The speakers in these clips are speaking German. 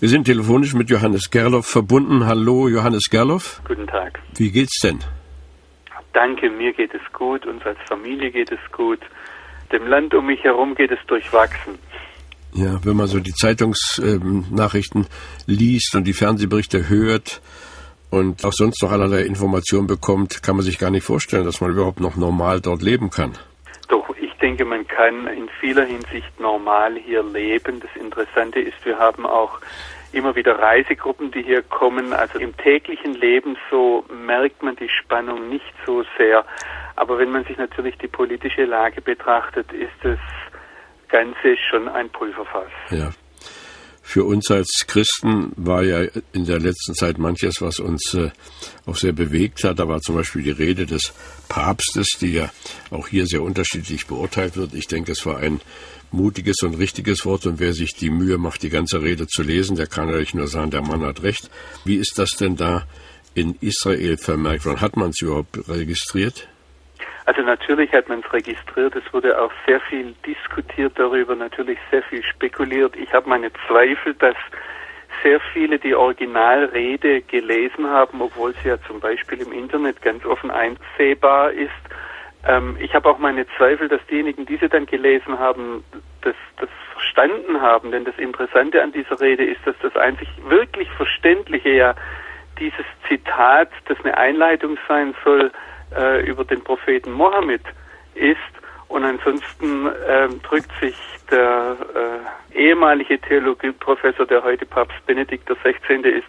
Wir sind telefonisch mit Johannes Gerloff verbunden. Hallo, Johannes Gerloff. Guten Tag. Wie geht's denn? Danke, mir geht es gut, uns als Familie geht es gut. Dem Land um mich herum geht es durchwachsen. Ja, wenn man so die Zeitungsnachrichten äh, liest und die Fernsehberichte hört und auch sonst noch allerlei Informationen bekommt, kann man sich gar nicht vorstellen, dass man überhaupt noch normal dort leben kann. Doch, ich denke, man kann in vieler Hinsicht normal hier leben. Das Interessante ist, wir haben auch immer wieder Reisegruppen, die hier kommen. Also im täglichen Leben so merkt man die Spannung nicht so sehr. Aber wenn man sich natürlich die politische Lage betrachtet, ist das Ganze schon ein Pulverfass. Ja. Für uns als Christen war ja in der letzten Zeit manches, was uns äh, auch sehr bewegt hat. Da war zum Beispiel die Rede des Papstes, die ja auch hier sehr unterschiedlich beurteilt wird. Ich denke, es war ein mutiges und richtiges Wort und wer sich die Mühe macht, die ganze Rede zu lesen, der kann natürlich nur sagen, der Mann hat recht. Wie ist das denn da in Israel vermerkt worden? Hat man es überhaupt registriert? Also natürlich hat man es registriert, es wurde auch sehr viel diskutiert darüber, natürlich sehr viel spekuliert. Ich habe meine Zweifel, dass sehr viele die Originalrede gelesen haben, obwohl sie ja zum Beispiel im Internet ganz offen einsehbar ist. Ähm, ich habe auch meine Zweifel, dass diejenigen, die sie dann gelesen haben, das, das verstanden haben. Denn das Interessante an dieser Rede ist, dass das einzig wirklich Verständliche ja dieses Zitat, das eine Einleitung sein soll, äh, über den Propheten Mohammed ist. Und ansonsten äh, drückt sich der äh, ehemalige Theologieprofessor, der heute Papst Benedikt XVI. ist,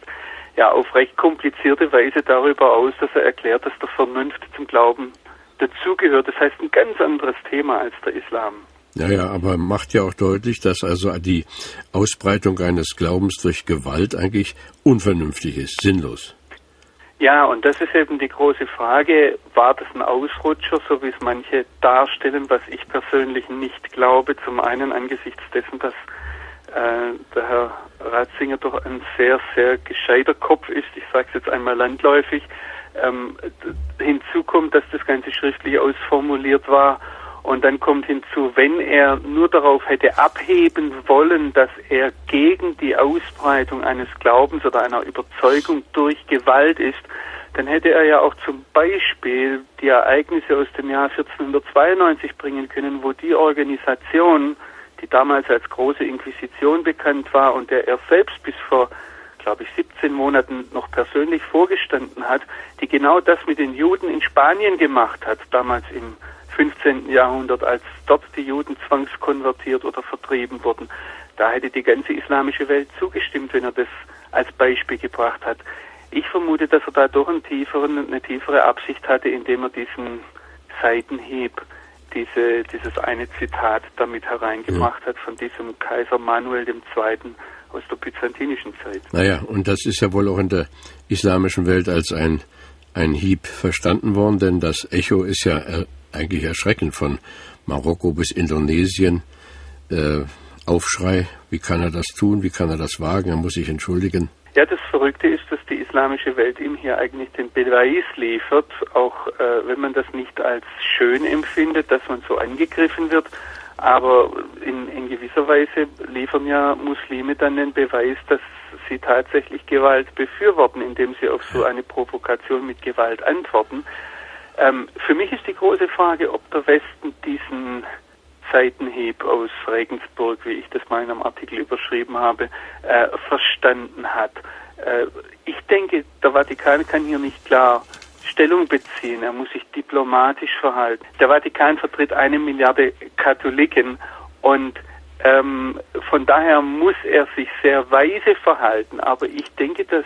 ja auf recht komplizierte Weise darüber aus, dass er erklärt, dass der Vernunft zum Glauben dazugehört. Das heißt ein ganz anderes Thema als der Islam. Ja, ja, aber macht ja auch deutlich, dass also die Ausbreitung eines Glaubens durch Gewalt eigentlich unvernünftig ist, sinnlos. Ja, und das ist eben die große Frage, war das ein Ausrutscher, so wie es manche darstellen, was ich persönlich nicht glaube. Zum einen angesichts dessen, dass äh, der Herr Ratzinger doch ein sehr, sehr gescheiter Kopf ist, ich sage es jetzt einmal landläufig, ähm, hinzu kommt, dass das Ganze schriftlich ausformuliert war und dann kommt hinzu, wenn er nur darauf hätte abheben wollen, dass er gegen die Ausbreitung eines Glaubens oder einer Überzeugung durch Gewalt ist, dann hätte er ja auch zum Beispiel die Ereignisse aus dem Jahr 1492 bringen können, wo die Organisation, die damals als große Inquisition bekannt war und der er selbst bis vor, glaube ich, 17 Monaten noch persönlich vorgestanden hat, die genau das mit den Juden in Spanien gemacht hat, damals im 15. Jahrhundert, als dort die Juden zwangskonvertiert oder vertrieben wurden. Da hätte die ganze islamische Welt zugestimmt, wenn er das als Beispiel gebracht hat. Ich vermute, dass er da doch einen tieferen, eine tiefere Absicht hatte, indem er diesen Seitenhieb, diese, dieses eine Zitat damit hereingebracht hat von diesem Kaiser Manuel II. aus der byzantinischen Zeit. Naja, und das ist ja wohl auch in der islamischen Welt als ein, ein Hieb verstanden worden, denn das Echo ist ja eigentlich erschreckend von Marokko bis Indonesien. Äh, Aufschrei, wie kann er das tun, wie kann er das wagen, er muss sich entschuldigen. Ja, das Verrückte ist, dass die islamische Welt ihm hier eigentlich den Beweis liefert, auch äh, wenn man das nicht als schön empfindet, dass man so angegriffen wird. Aber in, in gewisser Weise liefern ja Muslime dann den Beweis, dass sie tatsächlich Gewalt befürworten, indem sie auf so eine Provokation mit Gewalt antworten. Ähm, für mich ist die große Frage, ob der Westen diesen Seitenhieb aus Regensburg, wie ich das mal in einem Artikel überschrieben habe, äh, verstanden hat. Äh, ich denke, der Vatikan kann hier nicht klar Stellung beziehen. Er muss sich diplomatisch verhalten. Der Vatikan vertritt eine Milliarde Katholiken und ähm, von daher muss er sich sehr weise verhalten. Aber ich denke, dass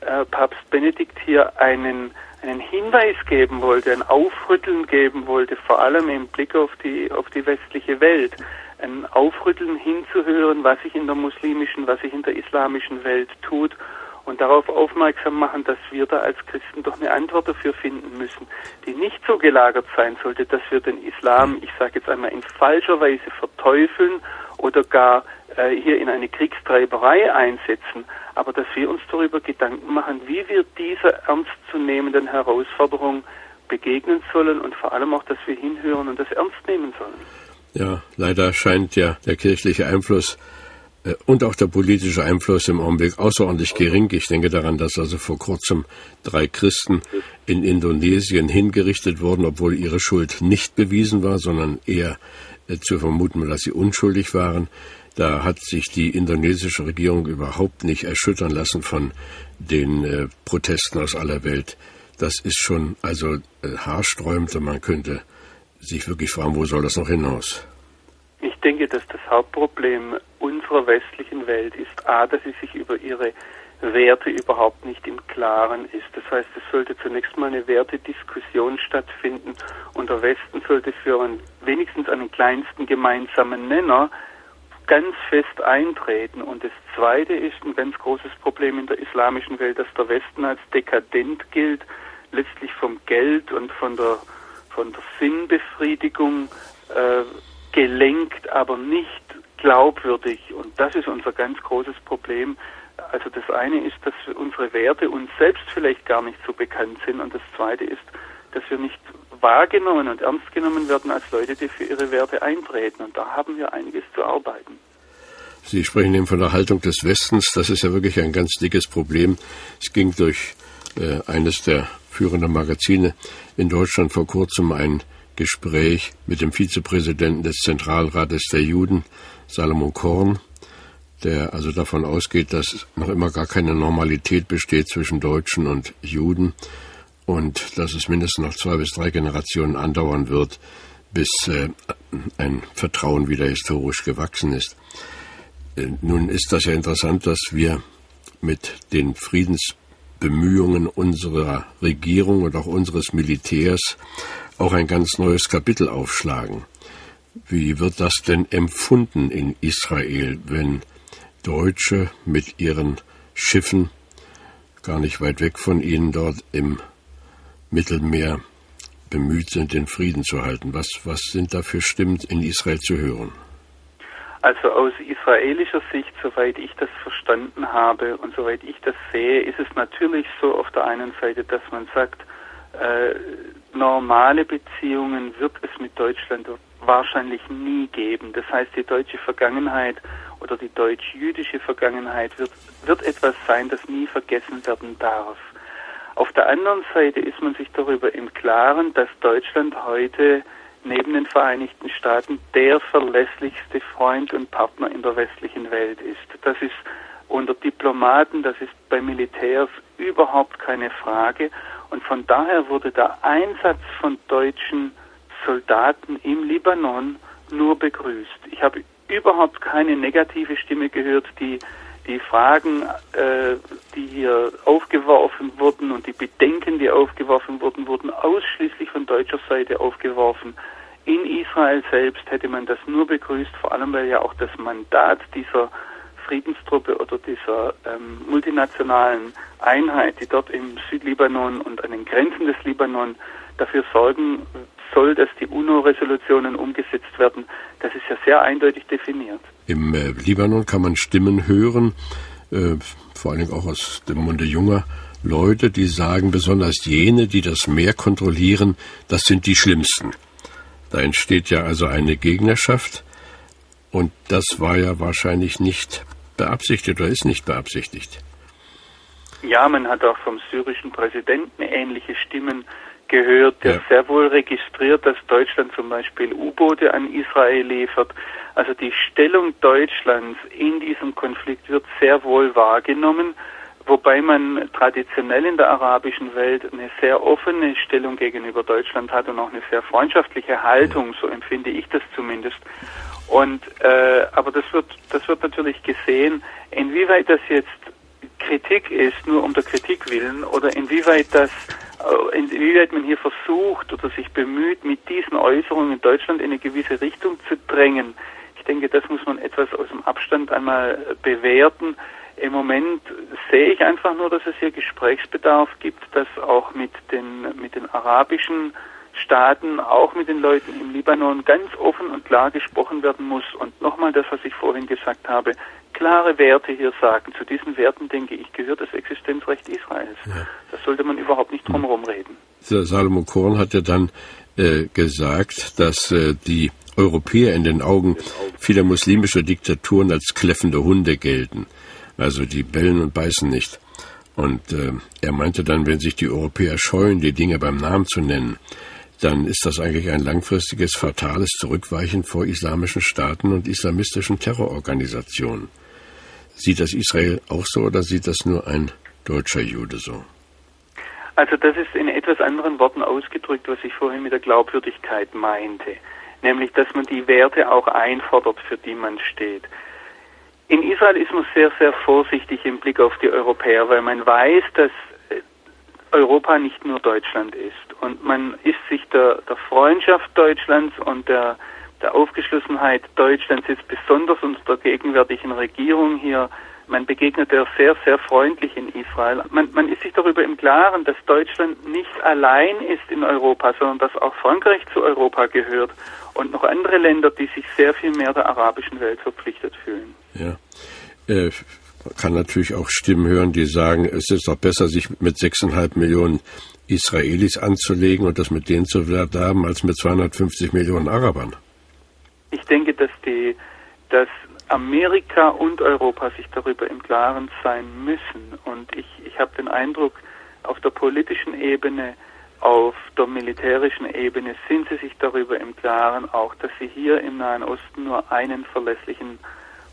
äh, Papst Benedikt hier einen einen Hinweis geben wollte, ein Aufrütteln geben wollte, vor allem im Blick auf die, auf die westliche Welt. ein Aufrütteln hinzuhören, was sich in der muslimischen, was sich in der islamischen Welt tut und darauf aufmerksam machen, dass wir da als Christen doch eine Antwort dafür finden müssen, die nicht so gelagert sein sollte, dass wir den Islam, ich sage jetzt einmal, in falscher Weise verteufeln oder gar äh, hier in eine Kriegstreiberei einsetzen, aber dass wir uns darüber Gedanken machen, wie wir dieser ernstzunehmenden Herausforderung begegnen sollen und vor allem auch, dass wir hinhören und das ernst nehmen sollen. Ja, leider scheint ja der kirchliche Einfluss äh, und auch der politische Einfluss im Augenblick außerordentlich gering. Ich denke daran, dass also vor kurzem drei Christen in Indonesien hingerichtet wurden, obwohl ihre Schuld nicht bewiesen war, sondern eher äh, zu vermuten dass sie unschuldig waren. Da hat sich die indonesische Regierung überhaupt nicht erschüttern lassen von den äh, Protesten aus aller Welt. Das ist schon also äh, haarsträubend und man könnte sich wirklich fragen, wo soll das noch hinaus? Ich denke, dass das Hauptproblem unserer westlichen Welt ist A, dass sie sich über ihre Werte überhaupt nicht im Klaren ist. Das heißt, es sollte zunächst mal eine Wertediskussion stattfinden und der Westen sollte für einen, wenigstens einen kleinsten gemeinsamen Nenner ganz fest eintreten. Und das Zweite ist ein ganz großes Problem in der islamischen Welt, dass der Westen als dekadent gilt, letztlich vom Geld und von der, von der Sinnbefriedigung äh, gelenkt, aber nicht glaubwürdig. Und das ist unser ganz großes Problem. Also das eine ist, dass unsere Werte uns selbst vielleicht gar nicht so bekannt sind. Und das zweite ist, dass wir nicht wahrgenommen und ernst genommen werden als Leute, die für ihre Werte eintreten. Und da haben wir einiges zu arbeiten. Sie sprechen eben von der Haltung des Westens. Das ist ja wirklich ein ganz dickes Problem. Es ging durch äh, eines der führenden Magazine in Deutschland vor kurzem ein Gespräch mit dem Vizepräsidenten des Zentralrates der Juden, Salomon Korn, der also davon ausgeht, dass noch immer gar keine Normalität besteht zwischen Deutschen und Juden und dass es mindestens noch zwei bis drei Generationen andauern wird, bis äh, ein Vertrauen wieder historisch gewachsen ist. Äh, nun ist das ja interessant, dass wir mit den Friedensbemühungen unserer Regierung und auch unseres Militärs auch ein ganz neues Kapitel aufschlagen. Wie wird das denn empfunden in Israel, wenn Deutsche mit ihren Schiffen gar nicht weit weg von ihnen dort im Mittelmeer bemüht sind, den Frieden zu halten. Was, was sind da für in Israel zu hören? Also aus israelischer Sicht, soweit ich das verstanden habe und soweit ich das sehe, ist es natürlich so auf der einen Seite, dass man sagt, äh, normale Beziehungen wird es mit Deutschland wahrscheinlich nie geben. Das heißt, die deutsche Vergangenheit oder die deutsch-jüdische Vergangenheit wird, wird etwas sein, das nie vergessen werden darf. Auf der anderen Seite ist man sich darüber im Klaren, dass Deutschland heute neben den Vereinigten Staaten der verlässlichste Freund und Partner in der westlichen Welt ist. Das ist unter Diplomaten, das ist bei Militärs überhaupt keine Frage. Und von daher wurde der Einsatz von deutschen Soldaten im Libanon nur begrüßt. Ich habe überhaupt keine negative Stimme gehört, die die Fragen, äh, die hier aufgeworfen wurden und die Bedenken, die aufgeworfen wurden, wurden ausschließlich von deutscher Seite aufgeworfen. In Israel selbst hätte man das nur begrüßt, vor allem weil ja auch das Mandat dieser Friedenstruppe oder dieser ähm, multinationalen Einheit, die dort im Südlibanon und an den Grenzen des Libanon dafür sorgen soll, dass die UNO-Resolutionen umgesetzt werden, das ist ja sehr eindeutig definiert. Im äh, Libanon kann man Stimmen hören, äh, vor allen Dingen auch aus dem Munde junger Leute, die sagen, besonders jene, die das Meer kontrollieren, das sind die Schlimmsten. Da entsteht ja also eine Gegnerschaft und das war ja wahrscheinlich nicht beabsichtigt oder ist nicht beabsichtigt. Ja, man hat auch vom syrischen Präsidenten ähnliche Stimmen gehört, der ja. sehr wohl registriert, dass Deutschland zum Beispiel U-Boote an Israel liefert. Also die Stellung Deutschlands in diesem Konflikt wird sehr wohl wahrgenommen, wobei man traditionell in der arabischen Welt eine sehr offene Stellung gegenüber Deutschland hat und auch eine sehr freundschaftliche Haltung, so empfinde ich das zumindest. Und äh, aber das wird das wird natürlich gesehen, inwieweit das jetzt Kritik ist, nur um der Kritik willen, oder inwieweit das inwieweit man hier versucht oder sich bemüht, mit diesen Äußerungen in Deutschland in eine gewisse Richtung zu drängen. Ich Ich denke, das muss man etwas aus dem Abstand einmal bewerten. Im Moment sehe ich einfach nur, dass es hier Gesprächsbedarf gibt, dass auch mit den, mit den arabischen Staaten, auch mit den Leuten im Libanon ganz offen und klar gesprochen werden muss. Und nochmal das, was ich vorhin gesagt habe, klare Werte hier sagen. Zu diesen Werten, denke ich, gehört das Existenzrecht Israels. Ja. Das sollte man überhaupt nicht drumherum reden. Salomon Korn hat ja dann äh, gesagt, dass äh, die Europäer in den Augen vieler muslimischer Diktaturen als kläffende Hunde gelten. Also die bellen und beißen nicht. Und äh, er meinte dann, wenn sich die Europäer scheuen, die Dinge beim Namen zu nennen, dann ist das eigentlich ein langfristiges, fatales Zurückweichen vor islamischen Staaten und islamistischen Terrororganisationen. Sieht das Israel auch so oder sieht das nur ein deutscher Jude so? Also das ist in etwas anderen Worten ausgedrückt, was ich vorhin mit der Glaubwürdigkeit meinte, nämlich dass man die Werte auch einfordert, für die man steht. In Israel ist man sehr, sehr vorsichtig im Blick auf die Europäer, weil man weiß, dass Europa nicht nur Deutschland ist. Und man ist sich der, der Freundschaft Deutschlands und der, der Aufgeschlossenheit Deutschlands ist besonders unter der gegenwärtigen Regierung hier. Man begegnet der sehr, sehr freundlich in Israel. Man, man ist sich darüber im Klaren, dass Deutschland nicht allein ist in Europa, sondern dass auch Frankreich zu Europa gehört und noch andere Länder, die sich sehr viel mehr der arabischen Welt verpflichtet fühlen. Ja. Äh, man kann natürlich auch Stimmen hören, die sagen, es ist doch besser, sich mit 6,5 Millionen Israelis anzulegen und das mit denen zu haben, als mit 250 Millionen Arabern. Ich denke, dass die, dass Amerika und Europa sich darüber im Klaren sein müssen. Und ich, ich habe den Eindruck, auf der politischen Ebene, auf der militärischen Ebene sind sie sich darüber im Klaren, auch dass sie hier im Nahen Osten nur einen verlässlichen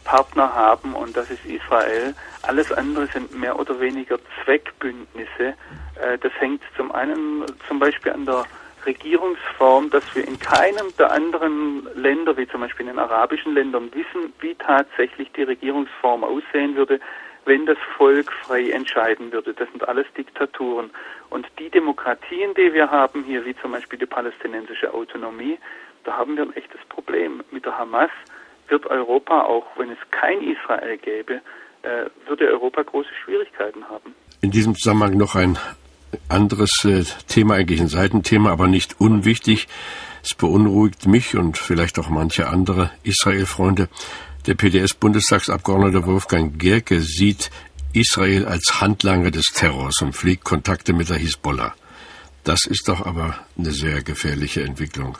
Partner haben und das ist Israel. Alles andere sind mehr oder weniger Zweckbündnisse. Äh, das hängt zum einen zum Beispiel an der Regierungsform, dass wir in keinem der anderen Länder, wie zum Beispiel in den arabischen Ländern, wissen, wie tatsächlich die Regierungsform aussehen würde, wenn das Volk frei entscheiden würde. Das sind alles Diktaturen. Und die Demokratien, die wir haben hier, wie zum Beispiel die palästinensische Autonomie, da haben wir ein echtes Problem mit der Hamas wird Europa, auch wenn es kein Israel gäbe, äh, würde Europa große Schwierigkeiten haben. In diesem Zusammenhang noch ein anderes äh, Thema, eigentlich ein Seitenthema, aber nicht unwichtig. Es beunruhigt mich und vielleicht auch manche andere Israel-Freunde. Der PDS-Bundestagsabgeordnete Wolfgang Gerke sieht Israel als Handlanger des Terrors und pflegt Kontakte mit der Hisbollah. Das ist doch aber eine sehr gefährliche Entwicklung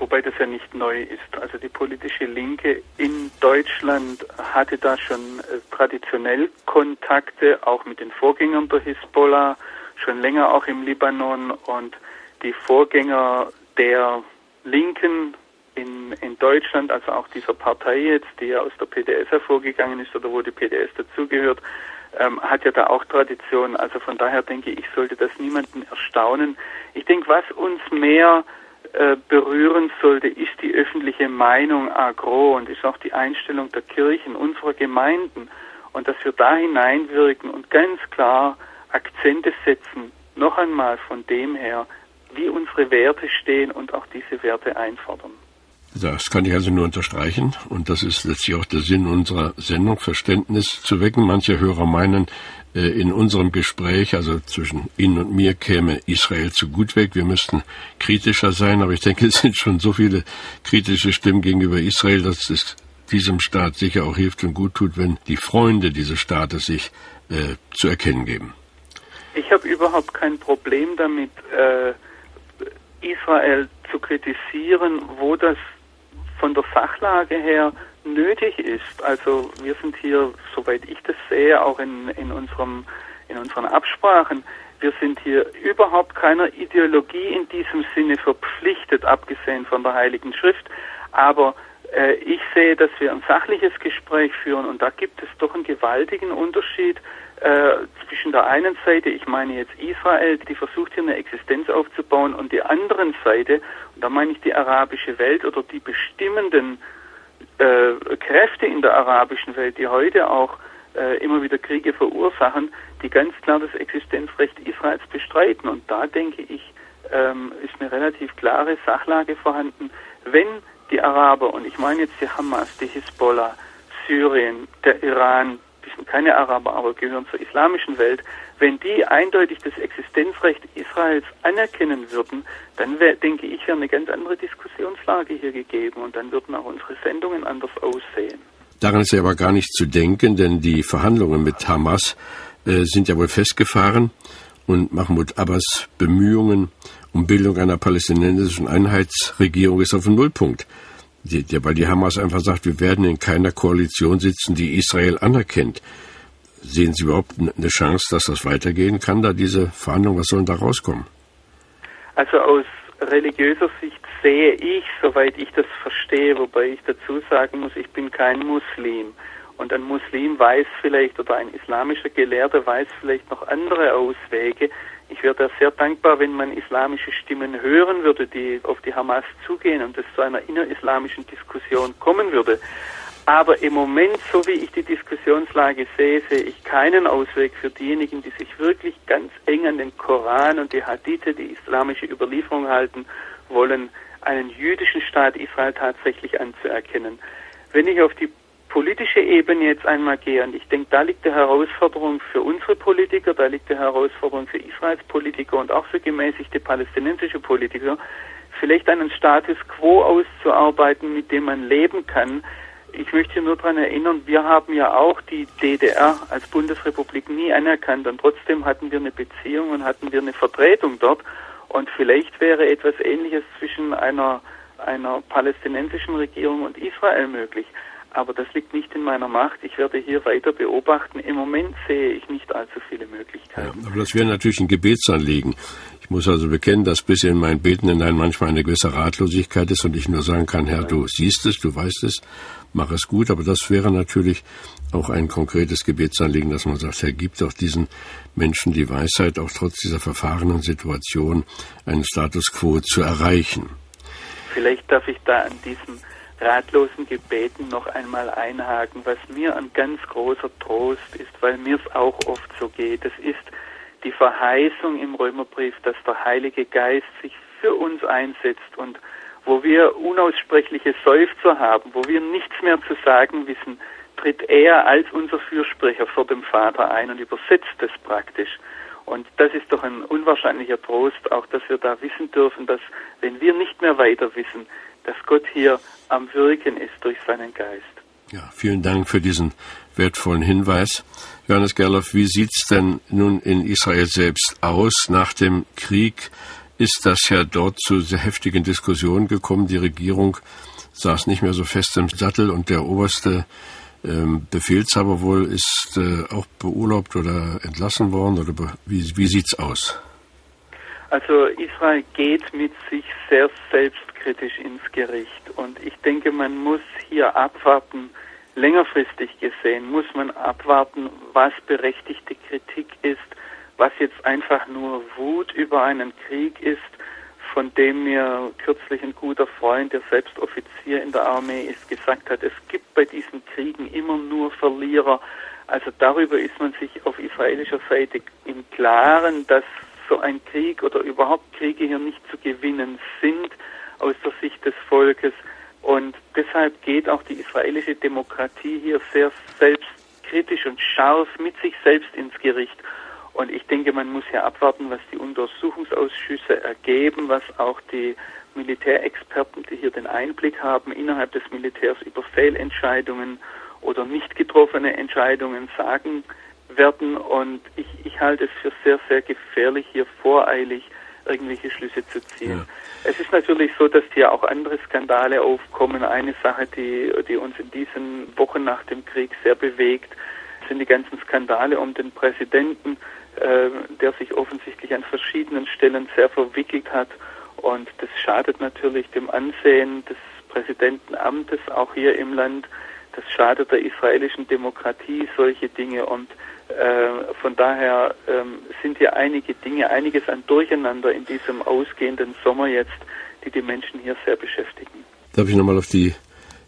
wobei das ja nicht neu ist. Also die politische Linke in Deutschland hatte da schon äh, traditionell Kontakte, auch mit den Vorgängern der Hisbollah, schon länger auch im Libanon und die Vorgänger der Linken in, in Deutschland, also auch dieser Partei jetzt, die ja aus der PDS hervorgegangen ist oder wo die PDS dazugehört, ähm, hat ja da auch Tradition. Also von daher denke ich, sollte das niemanden erstaunen. Ich denke, was uns mehr äh, berühren sollte, ist die öffentliche Meinung agro und ist auch die Einstellung der Kirchen, unserer Gemeinden und dass wir da hineinwirken und ganz klar Akzente setzen, noch einmal von dem her, wie unsere Werte stehen und auch diese Werte einfordern. Das kann ich also nur unterstreichen und das ist letztlich auch der Sinn unserer Sendung, Verständnis zu wecken. Manche Hörer meinen, äh, in unserem Gespräch, also zwischen Ihnen und mir, käme Israel zu gut weg. Wir müssten kritischer sein, aber ich denke, es sind schon so viele kritische Stimmen gegenüber Israel, dass es diesem Staat sicher auch hilft und gut tut, wenn die Freunde dieses Staates sich äh, zu erkennen geben. Ich habe überhaupt kein Problem damit, äh, Israel zu kritisieren, wo das von der Sachlage her nötig ist. Also wir sind hier, soweit ich das sehe, auch in, in, unserem, in unseren Absprachen, wir sind hier überhaupt keiner Ideologie in diesem Sinne verpflichtet, abgesehen von der Heiligen Schrift. Aber äh, ich sehe, dass wir ein sachliches Gespräch führen und da gibt es doch einen gewaltigen Unterschied äh, zwischen der einen Seite, ich meine jetzt Israel, die versucht hier eine Existenz aufzubauen, und die anderen Seite, und da meine ich die arabische Welt oder die bestimmenden äh, Kräfte in der arabischen Welt, die heute auch äh, immer wieder Kriege verursachen, die ganz klar das Existenzrecht Israels bestreiten. Und da denke ich, ähm, ist eine relativ klare Sachlage vorhanden. Wenn die Araber, und ich meine jetzt die Hamas, die Hisbollah, Syrien, der Iran, sind keine Araber, aber gehören zur islamischen Welt, wenn die eindeutig das Existenzrecht Israels anerkennen würden, dann wär, denke ich, wäre eine ganz andere Diskussionslage hier gegeben und dann würden auch unsere Sendungen anders aussehen. Daran ist ja aber gar nicht zu denken, denn die Verhandlungen mit Hamas äh, sind ja wohl festgefahren und Mahmoud Abbas Bemühungen um Bildung einer palästinensischen Einheitsregierung ist auf dem Nullpunkt. Weil die Hamas einfach sagt, wir werden in keiner Koalition sitzen, die Israel anerkennt. Sehen Sie überhaupt eine Chance, dass das weitergehen kann, da diese Verhandlungen? Was sollen da rauskommen? Also aus religiöser Sicht sehe ich, soweit ich das verstehe, wobei ich dazu sagen muss, ich bin kein Muslim. Und ein Muslim weiß vielleicht oder ein islamischer Gelehrter weiß vielleicht noch andere Auswege. Ich wäre sehr dankbar, wenn man islamische Stimmen hören würde, die auf die Hamas zugehen und es zu einer innerislamischen Diskussion kommen würde. Aber im Moment, so wie ich die Diskussionslage sehe, sehe ich keinen Ausweg für diejenigen, die sich wirklich ganz eng an den Koran und die Hadithe, die islamische Überlieferung halten wollen, einen jüdischen Staat Israel tatsächlich anzuerkennen. Wenn ich auf die politische Ebene jetzt einmal gehe, und ich denke, da liegt die Herausforderung für unsere Politiker, da liegt die Herausforderung für Israels Politiker und auch für gemäßigte palästinensische Politiker, vielleicht einen Status quo auszuarbeiten, mit dem man leben kann, ich möchte nur daran erinnern, wir haben ja auch die DDR als Bundesrepublik nie anerkannt und trotzdem hatten wir eine Beziehung und hatten wir eine Vertretung dort. Und vielleicht wäre etwas Ähnliches zwischen einer, einer palästinensischen Regierung und Israel möglich. Aber das liegt nicht in meiner Macht. Ich werde hier weiter beobachten. Im Moment sehe ich nicht allzu viele Möglichkeiten. Ja, aber das wäre natürlich ein Gebetsanliegen. Ich muss also bekennen, dass bis in mein Beten hinein manchmal eine gewisse Ratlosigkeit ist und ich nur sagen kann, Herr, du siehst es, du weißt es, mach es gut. Aber das wäre natürlich auch ein konkretes Gebetsanliegen, dass man sagt, Herr, gib doch diesen Menschen die Weisheit, auch trotz dieser verfahrenen Situation einen Status quo zu erreichen. Vielleicht darf ich da an diesem ratlosen Gebeten noch einmal einhaken, was mir ein ganz großer Trost ist, weil mir es auch oft so geht. Es ist die Verheißung im Römerbrief, dass der Heilige Geist sich für uns einsetzt und wo wir unaussprechliche Seufzer haben, wo wir nichts mehr zu sagen wissen, tritt er als unser Fürsprecher vor dem Vater ein und übersetzt es praktisch. Und das ist doch ein unwahrscheinlicher Trost, auch dass wir da wissen dürfen, dass wenn wir nicht mehr weiter wissen, dass Gott hier am Wirken ist durch seinen Geist. Ja, vielen Dank für diesen wertvollen Hinweis. Johannes Gerloff, wie sieht's denn nun in Israel selbst aus nach dem Krieg? Ist das ja dort zu sehr heftigen Diskussionen gekommen. Die Regierung saß nicht mehr so fest im Sattel und der oberste ähm, Befehlshaber wohl ist äh, auch beurlaubt oder entlassen worden oder wie, wie sieht's aus? Also Israel geht mit sich sehr selbstkritisch ins Gericht und ich denke, man muss hier abwarten, längerfristig gesehen muss man abwarten, was berechtigte Kritik ist, was jetzt einfach nur Wut über einen Krieg ist, von dem mir kürzlich ein guter Freund, der selbst Offizier in der Armee ist, gesagt hat, es gibt bei diesen Kriegen immer nur Verlierer. Also darüber ist man sich auf israelischer Seite im Klaren, dass so ein Krieg oder überhaupt Kriege hier nicht zu gewinnen sind aus der Sicht des Volkes. Und deshalb geht auch die israelische Demokratie hier sehr selbstkritisch und scharf mit sich selbst ins Gericht. Und ich denke, man muss hier abwarten, was die Untersuchungsausschüsse ergeben, was auch die Militärexperten, die hier den Einblick haben, innerhalb des Militärs über Fehlentscheidungen oder nicht getroffene Entscheidungen sagen werden. Und ich, ich halte es für sehr, sehr gefährlich, hier voreilig irgendwelche Schlüsse zu ziehen. Ja. Es ist natürlich so, dass hier auch andere Skandale aufkommen. Eine Sache, die, die uns in diesen Wochen nach dem Krieg sehr bewegt, sind die ganzen Skandale um den Präsidenten, äh, der sich offensichtlich an verschiedenen Stellen sehr verwickelt hat. Und das schadet natürlich dem Ansehen des Präsidentenamtes auch hier im Land. Das schadet der israelischen Demokratie, solche Dinge. Und äh, von daher ähm, sind hier einige Dinge, einiges an Durcheinander in diesem ausgehenden Sommer jetzt, die die Menschen hier sehr beschäftigen. Darf ich nochmal auf die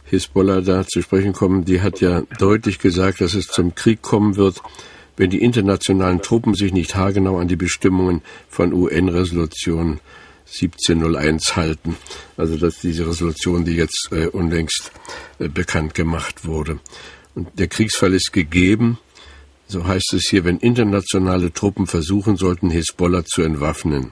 Hisbollah da zu sprechen kommen? Die hat ja deutlich gesagt, dass es zum Krieg kommen wird, wenn die internationalen Truppen sich nicht haargenau an die Bestimmungen von UN-Resolution 1701 halten. Also dass diese Resolution, die jetzt äh, unlängst äh, bekannt gemacht wurde. Und der Kriegsfall ist gegeben. So heißt es hier, wenn internationale Truppen versuchen sollten, Hisbollah zu entwaffnen.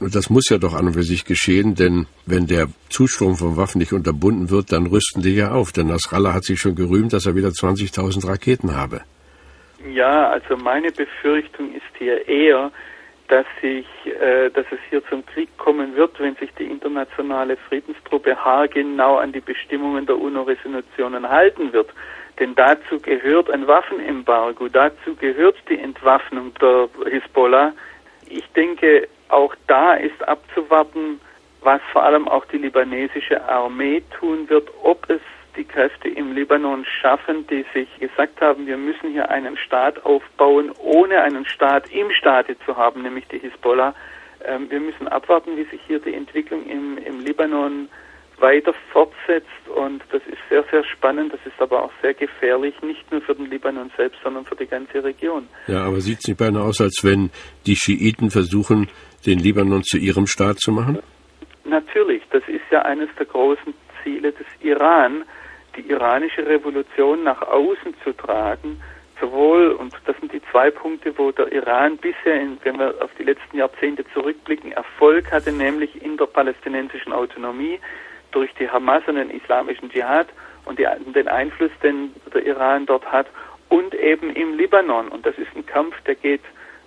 Und das muss ja doch an und für sich geschehen, denn wenn der Zustrom von Waffen nicht unterbunden wird, dann rüsten die ja auf. Denn Nasrallah hat sich schon gerühmt, dass er wieder 20.000 Raketen habe. Ja, also meine Befürchtung ist hier eher, dass sich, äh, dass es hier zum Krieg kommen wird, wenn sich die internationale Friedenstruppe haargenau an die Bestimmungen der UNO-Resolutionen halten wird. Denn dazu gehört ein Waffenembargo, dazu gehört die Entwaffnung der Hisbollah. Ich denke, auch da ist abzuwarten, was vor allem auch die libanesische Armee tun wird, ob es die Kräfte im Libanon schaffen, die sich gesagt haben, wir müssen hier einen Staat aufbauen, ohne einen Staat im Staate zu haben, nämlich die Hisbollah. Ähm, wir müssen abwarten, wie sich hier die Entwicklung im, im Libanon weiter fortsetzt. Und das ist sehr, sehr spannend, das ist aber auch sehr gefährlich, nicht nur für den Libanon selbst, sondern für die ganze Region. Ja, aber sieht es nicht beinahe aus, als wenn die Schiiten versuchen, den Libanon zu ihrem Staat zu machen? Natürlich, das ist ja eines der großen Ziele des Iran, die iranische Revolution nach außen zu tragen, sowohl, und das sind die zwei Punkte, wo der Iran bisher, in, wenn wir auf die letzten Jahrzehnte zurückblicken, Erfolg hatte, nämlich in der palästinensischen Autonomie durch die Hamas und den islamischen Dschihad und die, den Einfluss, den der Iran dort hat, und eben im Libanon. Und das ist ein Kampf, der geht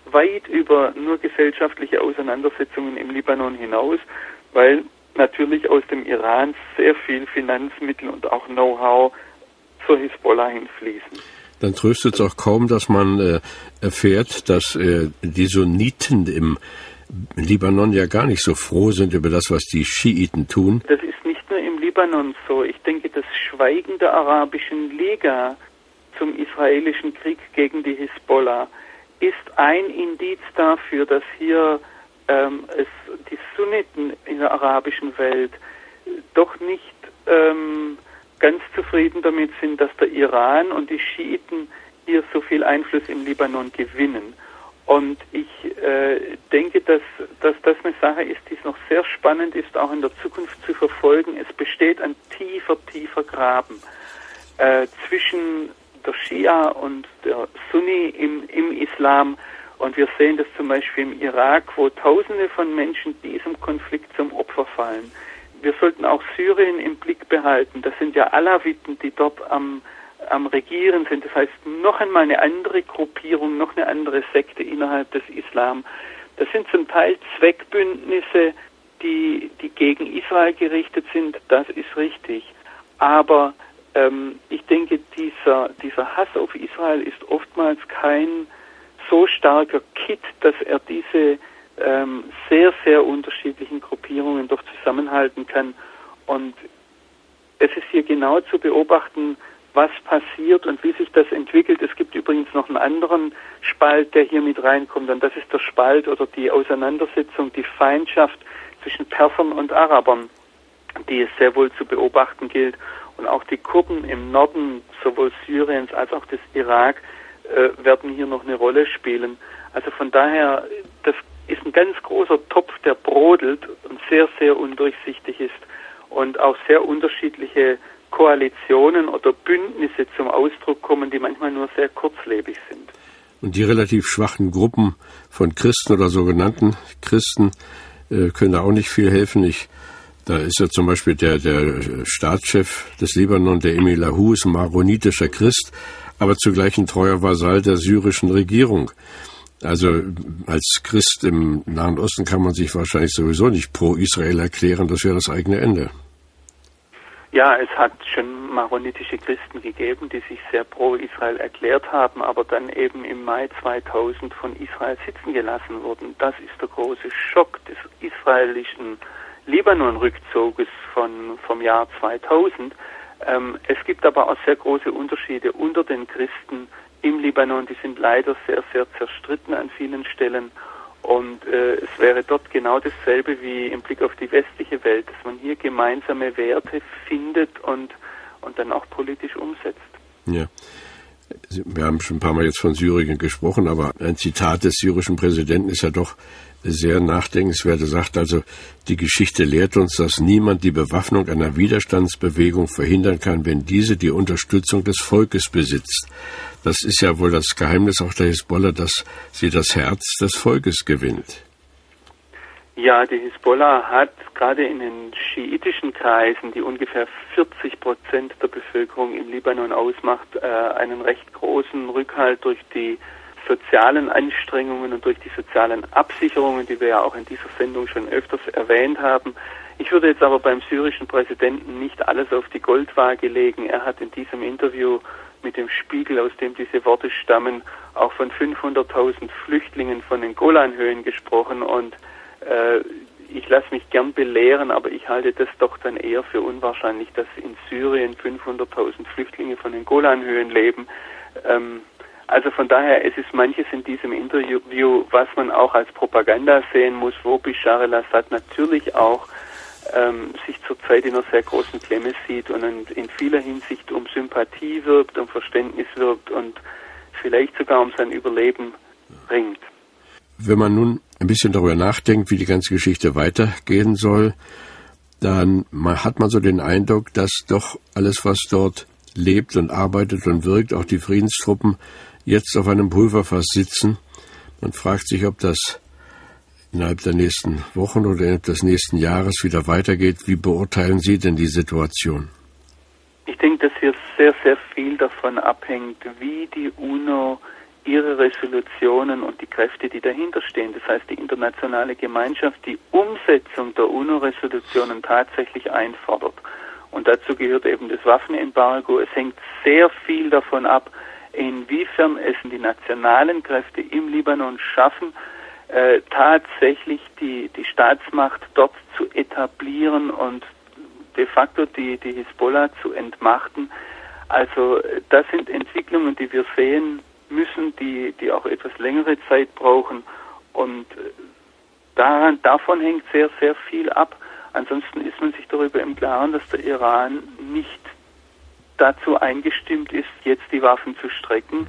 weit über nur gesellschaftliche Auseinandersetzungen im Libanon hinaus, weil natürlich aus dem Iran sehr viel Finanzmittel und auch Know-how zur Hisbollah hinfließen. Dann tröstet es auch kaum, dass man äh, erfährt, dass äh, die Sunniten im Libanon ja gar nicht so froh sind über das, was die Schiiten tun. Das ist Libanon so. Ich denke, das Schweigen der arabischen Liga zum israelischen Krieg gegen die Hisbollah ist ein Indiz dafür, dass hier ähm, es die Sunniten in der arabischen Welt doch nicht ähm, ganz zufrieden damit sind, dass der Iran und die Schiiten hier so viel Einfluss im Libanon gewinnen. Und ich äh, denke, dass, dass das eine Sache ist, die noch sehr spannend ist, auch in der Zukunft zu verfolgen. Es besteht ein tiefer, tiefer Graben äh, zwischen der Schia und der Sunni im, im Islam. Und wir sehen das zum Beispiel im Irak, wo Tausende von Menschen diesem Konflikt zum Opfer fallen. Wir sollten auch Syrien im Blick behalten. Das sind ja Alawiten, die dort am, am Regieren sind. Das heißt, noch einmal eine andere Gruppierung, noch eine andere Sekte innerhalb des Islam. Das sind zum Teil Zweckbündnisse, die, die gegen Israel gerichtet sind. Das ist richtig. Aber ähm, ich denke, dieser, dieser Hass auf Israel ist oftmals kein so starker Kit, dass er diese ähm, sehr, sehr unterschiedlichen Gruppierungen doch zusammenhalten kann. Und es ist hier genau zu beobachten, was passiert und wie sich das entwickelt. Es gibt übrigens noch einen anderen Spalt, der hier mit reinkommt, und das ist der Spalt oder die Auseinandersetzung, die Feindschaft zwischen Persern und Arabern, die es sehr wohl zu beobachten gilt. Und auch die Kurden im Norden sowohl Syriens als auch des Irak äh, werden hier noch eine Rolle spielen. Also von daher, das ist ein ganz großer Topf, der brodelt und sehr, sehr undurchsichtig ist und auch sehr unterschiedliche Koalitionen oder Bündnisse zum Ausdruck kommen, die manchmal nur sehr kurzlebig sind. Und die relativ schwachen Gruppen von Christen oder sogenannten Christen äh, können da auch nicht viel helfen. Ich da ist ja zum Beispiel der, der Staatschef des Libanon, der Emil Lahu, ist ein maronitischer Christ, aber zugleich ein treuer Vasall der syrischen Regierung. Also als Christ im Nahen Osten kann man sich wahrscheinlich sowieso nicht pro Israel erklären, das wäre das eigene Ende. Ja, es hat schon maronitische Christen gegeben, die sich sehr pro Israel erklärt haben, aber dann eben im Mai 2000 von Israel sitzen gelassen wurden. Das ist der große Schock des israelischen Libanon-Rückzuges vom Jahr 2000. Ähm, es gibt aber auch sehr große Unterschiede unter den Christen im Libanon. Die sind leider sehr, sehr zerstritten an vielen Stellen. Und äh, es wäre dort genau dasselbe wie im Blick auf die westliche Welt, dass man hier gemeinsame Werte findet und, und dann auch politisch umsetzt. Ja. Wir haben schon ein paar Mal jetzt von Syrien gesprochen, aber ein Zitat des syrischen Präsidenten ist ja doch sehr nachdenkenswert. Er sagt also, die Geschichte lehrt uns, dass niemand die Bewaffnung einer Widerstandsbewegung verhindern kann, wenn diese die Unterstützung des Volkes besitzt. Das ist ja wohl das Geheimnis auch der Hisbollah, dass sie das Herz des Volkes gewinnt. Ja, die Hisbollah hat gerade in den schiitischen Kreisen, die ungefähr 40 Prozent der Bevölkerung im Libanon ausmacht, äh, einen recht großen Rückhalt durch die sozialen Anstrengungen und durch die sozialen Absicherungen, die wir ja auch in dieser Sendung schon öfters erwähnt haben. Ich würde jetzt aber beim syrischen Präsidenten nicht alles auf die Goldwaage legen. Er hat in diesem Interview mit dem Spiegel, aus dem diese Worte stammen, auch von 500.000 Flüchtlingen von den Golanhöhen gesprochen und äh, ich lasse mich gern belehren, aber ich halte das doch dann eher für unwahrscheinlich, dass in Syrien 500.000 Flüchtlinge von den Golanhöhen leben. Ähm, also von daher, es ist manches in diesem Interview, was man auch als Propaganda sehen muss, wo Bishar al-Assad natürlich auch ähm, sich zurzeit in einer sehr großen Klemme sieht und in vieler Hinsicht um Sympathie wirbt, um Verständnis wirbt und vielleicht sogar um sein Überleben ringt. Wenn man nun ein bisschen darüber nachdenkt, wie die ganze Geschichte weitergehen soll, dann hat man so den Eindruck, dass doch alles, was dort lebt und arbeitet und wirkt, auch die Friedenstruppen, jetzt auf einem Pulverfass sitzen. Man fragt sich, ob das innerhalb der nächsten Wochen oder innerhalb des nächsten Jahres wieder weitergeht. Wie beurteilen Sie denn die Situation? Ich denke, dass hier sehr, sehr viel davon abhängt, wie die UNO ihre Resolutionen und die Kräfte, die dahinter stehen, das heißt die internationale Gemeinschaft, die Umsetzung der UNO-Resolutionen tatsächlich einfordert. Und dazu gehört eben das Waffenembargo. Es hängt sehr viel davon ab, inwiefern es die nationalen Kräfte im Libanon schaffen, äh, tatsächlich die, die Staatsmacht dort zu etablieren und de facto die, die Hisbollah zu entmachten. Also das sind Entwicklungen, die wir sehen müssen, die, die auch etwas längere Zeit brauchen. Und daran, davon hängt sehr, sehr viel ab. Ansonsten ist man sich darüber im Klaren, dass der Iran nicht dazu eingestimmt ist, jetzt die Waffen zu strecken.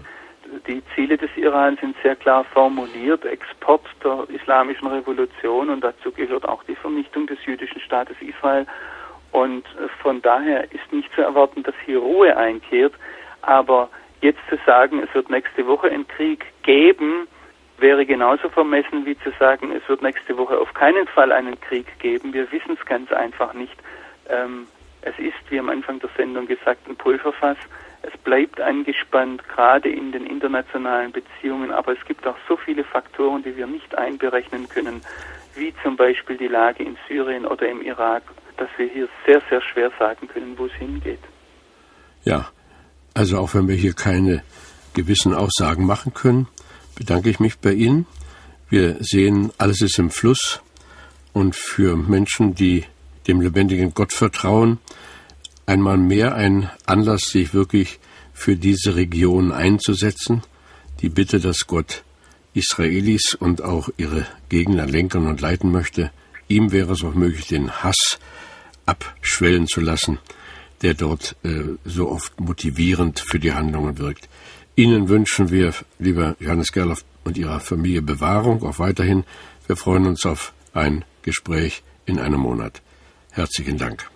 Die Ziele des Iran sind sehr klar formuliert. Export der islamischen Revolution und dazu gehört auch die Vernichtung des jüdischen Staates Israel. Und von daher ist nicht zu erwarten, dass hier Ruhe einkehrt. Aber jetzt zu sagen, es wird nächste Woche einen Krieg geben, wäre genauso vermessen wie zu sagen, es wird nächste Woche auf keinen Fall einen Krieg geben. Wir wissen es ganz einfach nicht. Ähm, es ist, wie am Anfang der Sendung gesagt, ein Pulverfass. Es bleibt angespannt, gerade in den internationalen Beziehungen, aber es gibt auch so viele Faktoren, die wir nicht einberechnen können, wie zum Beispiel die Lage in Syrien oder im Irak, dass wir hier sehr, sehr schwer sagen können, wo es hingeht. Ja, also auch wenn wir hier keine gewissen Aussagen machen können, bedanke ich mich bei Ihnen. Wir sehen, alles ist im Fluss. Und für Menschen, die dem lebendigen Gott vertrauen, einmal mehr ein Anlass, sich wirklich für diese Region einzusetzen. Die Bitte, dass Gott Israelis und auch ihre Gegner lenken und leiten möchte. Ihm wäre es auch möglich, den Hass abschwellen zu lassen, der dort äh, so oft motivierend für die Handlungen wirkt. Ihnen wünschen wir, lieber Johannes Gerloff und Ihrer Familie, Bewahrung auch weiterhin. Wir freuen uns auf ein Gespräch in einem Monat. Herzlichen Dank.